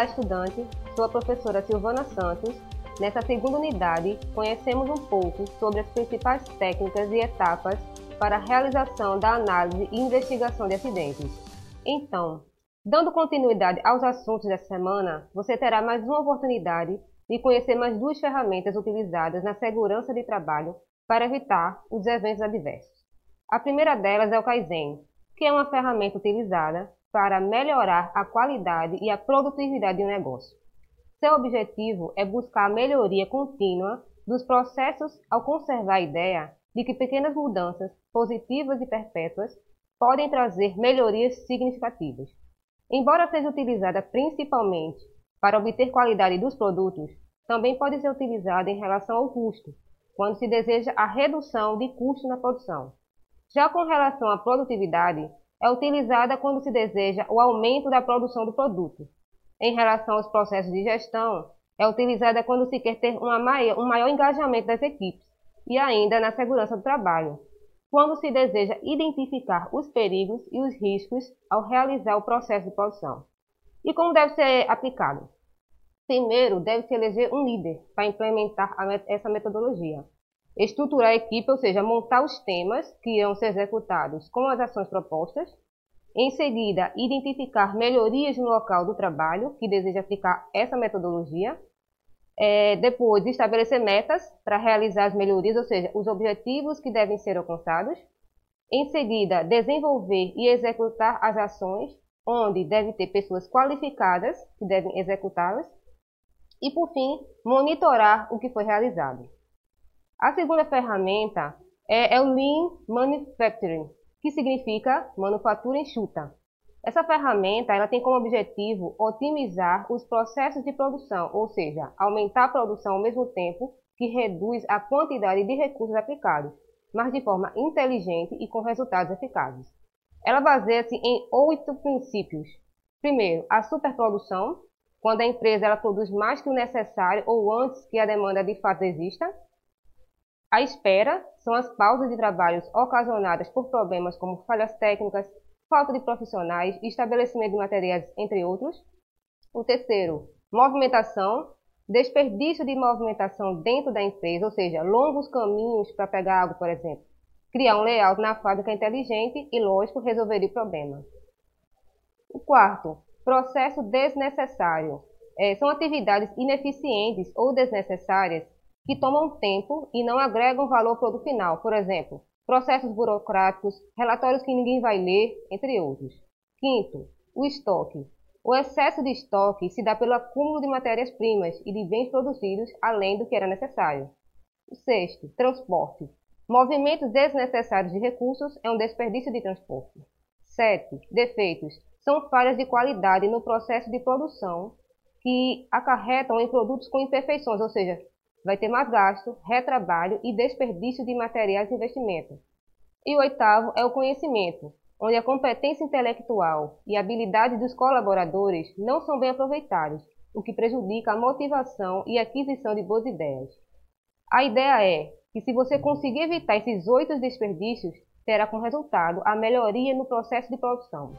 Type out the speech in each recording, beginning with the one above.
Olá, estudante. Sou a professora Silvana Santos. Nessa segunda unidade, conhecemos um pouco sobre as principais técnicas e etapas para a realização da análise e investigação de acidentes. Então, dando continuidade aos assuntos dessa semana, você terá mais uma oportunidade de conhecer mais duas ferramentas utilizadas na segurança de trabalho para evitar os eventos adversos. A primeira delas é o Kaizen, que é uma ferramenta utilizada para melhorar a qualidade e a produtividade de um negócio. Seu objetivo é buscar a melhoria contínua dos processos ao conservar a ideia de que pequenas mudanças, positivas e perpétuas, podem trazer melhorias significativas. Embora seja utilizada principalmente para obter qualidade dos produtos, também pode ser utilizada em relação ao custo, quando se deseja a redução de custo na produção. Já com relação à produtividade, é utilizada quando se deseja o aumento da produção do produto. Em relação aos processos de gestão, é utilizada quando se quer ter maior, um maior engajamento das equipes e ainda na segurança do trabalho, quando se deseja identificar os perigos e os riscos ao realizar o processo de produção. E como deve ser aplicado? Primeiro, deve-se eleger um líder para implementar essa metodologia. Estruturar a equipe, ou seja, montar os temas que irão ser executados com as ações propostas. Em seguida, identificar melhorias no local do trabalho que deseja aplicar essa metodologia. É, depois, estabelecer metas para realizar as melhorias, ou seja, os objetivos que devem ser alcançados. Em seguida, desenvolver e executar as ações, onde deve ter pessoas qualificadas que devem executá-las. E, por fim, monitorar o que foi realizado. A segunda ferramenta é, é o Lean Manufacturing, que significa manufatura enxuta. Essa ferramenta ela tem como objetivo otimizar os processos de produção, ou seja, aumentar a produção ao mesmo tempo que reduz a quantidade de recursos aplicados, mas de forma inteligente e com resultados eficazes. Ela baseia-se em oito princípios. Primeiro, a superprodução, quando a empresa ela produz mais que o necessário ou antes que a demanda de fato exista. A espera são as pausas de trabalhos ocasionadas por problemas como falhas técnicas, falta de profissionais, estabelecimento de materiais, entre outros. O terceiro, movimentação, desperdício de movimentação dentro da empresa, ou seja, longos caminhos para pegar água, por exemplo. Criar um layout na fábrica inteligente e, lógico, resolveria o problema. O quarto, processo desnecessário. É, são atividades ineficientes ou desnecessárias que tomam tempo e não agregam valor ao produto final, por exemplo, processos burocráticos, relatórios que ninguém vai ler, entre outros. Quinto, o estoque. O excesso de estoque se dá pelo acúmulo de matérias-primas e de bens produzidos além do que era necessário. O sexto, transporte. Movimentos desnecessários de recursos é um desperdício de transporte. 7. Defeitos. São falhas de qualidade no processo de produção que acarretam em produtos com imperfeições, ou seja, vai ter mais gasto, retrabalho e desperdício de materiais de investimento. E o oitavo é o conhecimento, onde a competência intelectual e a habilidade dos colaboradores não são bem aproveitados, o que prejudica a motivação e aquisição de boas ideias. A ideia é que se você conseguir evitar esses oito desperdícios, terá como resultado a melhoria no processo de produção.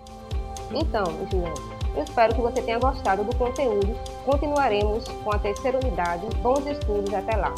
Então, estudantes, eu espero que você tenha gostado do conteúdo. Continuaremos com a terceira unidade. Bons estudos até lá!